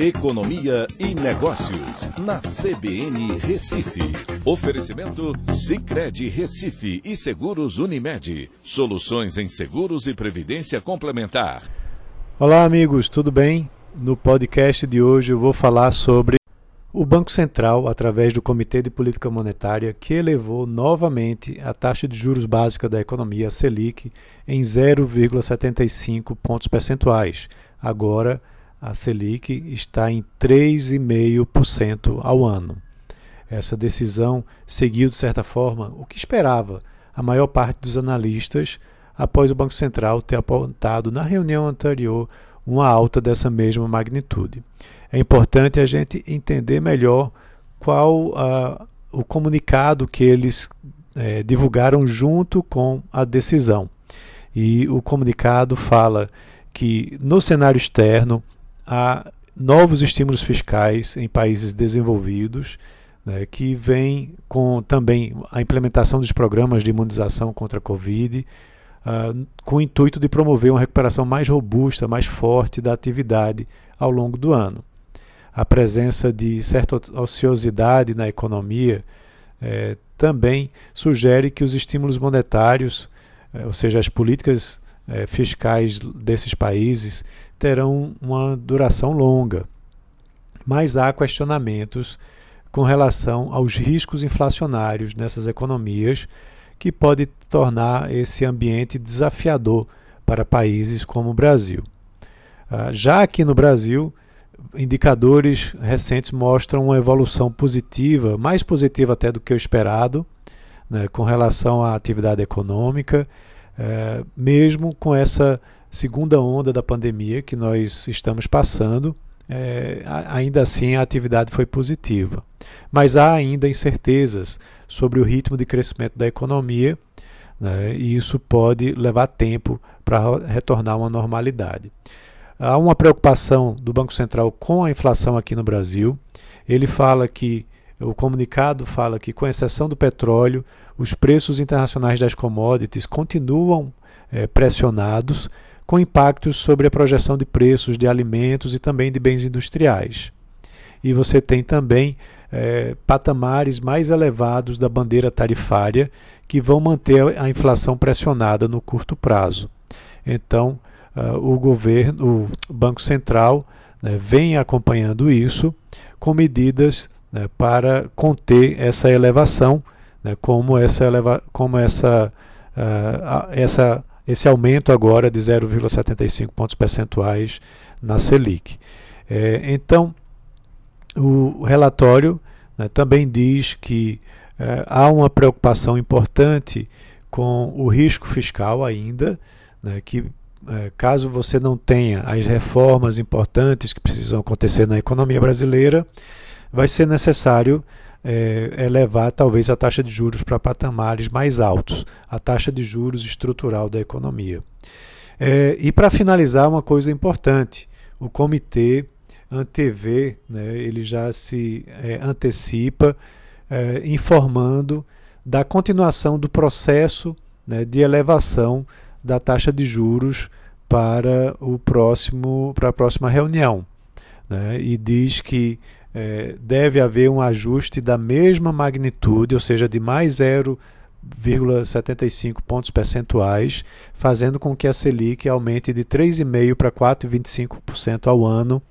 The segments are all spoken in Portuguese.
Economia e Negócios, na CBN Recife. Oferecimento Cicred Recife e Seguros Unimed. Soluções em seguros e previdência complementar. Olá, amigos, tudo bem? No podcast de hoje eu vou falar sobre o Banco Central, através do Comitê de Política Monetária, que elevou novamente a taxa de juros básica da economia, Selic, em 0,75 pontos percentuais. Agora, a Selic está em 3,5% ao ano. Essa decisão seguiu, de certa forma, o que esperava a maior parte dos analistas após o Banco Central ter apontado na reunião anterior uma alta dessa mesma magnitude. É importante a gente entender melhor qual uh, o comunicado que eles eh, divulgaram junto com a decisão. E o comunicado fala que no cenário externo a novos estímulos fiscais em países desenvolvidos, né, que vem com também a implementação dos programas de imunização contra a Covid, uh, com o intuito de promover uma recuperação mais robusta, mais forte da atividade ao longo do ano. A presença de certa ociosidade na economia eh, também sugere que os estímulos monetários, eh, ou seja, as políticas eh, fiscais desses países, terão uma duração longa. Mas há questionamentos com relação aos riscos inflacionários nessas economias, que pode tornar esse ambiente desafiador para países como o Brasil. Ah, já aqui no Brasil, indicadores recentes mostram uma evolução positiva, mais positiva até do que o esperado, né, com relação à atividade econômica, eh, mesmo com essa segunda onda da pandemia que nós estamos passando, é, ainda assim a atividade foi positiva. Mas há ainda incertezas sobre o ritmo de crescimento da economia né, e isso pode levar tempo para retornar uma normalidade. Há uma preocupação do Banco Central com a inflação aqui no Brasil. Ele fala que, o comunicado fala que, com exceção do petróleo, os preços internacionais das commodities continuam é, pressionados com impactos sobre a projeção de preços de alimentos e também de bens industriais. E você tem também é, patamares mais elevados da bandeira tarifária que vão manter a inflação pressionada no curto prazo. Então, uh, o governo, o Banco Central, né, vem acompanhando isso com medidas né, para conter essa elevação, né, como essa, eleva, como essa, uh, essa esse aumento agora de 0,75 pontos percentuais na Selic. É, então, o relatório né, também diz que é, há uma preocupação importante com o risco fiscal ainda, né, que é, caso você não tenha as reformas importantes que precisam acontecer na economia brasileira, vai ser necessário é, elevar talvez a taxa de juros para patamares mais altos, a taxa de juros estrutural da economia. É, e para finalizar, uma coisa importante: o comitê antevê, né, ele já se é, antecipa é, informando da continuação do processo né, de elevação da taxa de juros para o próximo para a próxima reunião né, e diz que é, deve haver um ajuste da mesma magnitude, ou seja, de mais 0,75 pontos percentuais, fazendo com que a Selic aumente de 3,5% para 4,25% ao ano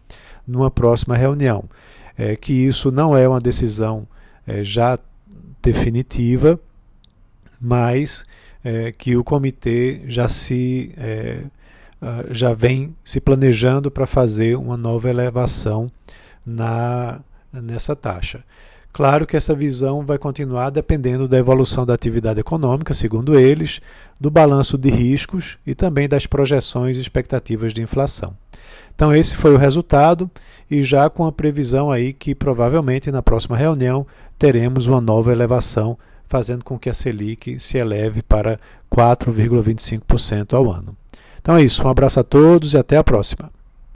numa próxima reunião. É, que isso não é uma decisão é, já definitiva, mas é, que o comitê já se é, já vem se planejando para fazer uma nova elevação na, nessa taxa. Claro que essa visão vai continuar dependendo da evolução da atividade econômica, segundo eles, do balanço de riscos e também das projeções e expectativas de inflação. Então esse foi o resultado e já com a previsão aí que provavelmente na próxima reunião teremos uma nova elevação, fazendo com que a Selic se eleve para 4,25% ao ano. Então é isso, um abraço a todos e até a próxima.